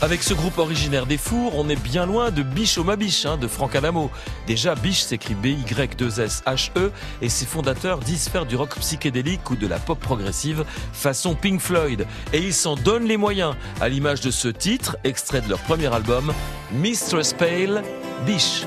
Avec ce groupe originaire des Fours, on est bien loin de Biche au Mabiche hein, de Franck Adamo. Déjà, Biche s'écrit B-Y-2-S-H-E et ses fondateurs disent faire du rock psychédélique ou de la pop progressive façon Pink Floyd. Et ils s'en donnent les moyens, à l'image de ce titre, extrait de leur premier album, Mistress Pale, Biche.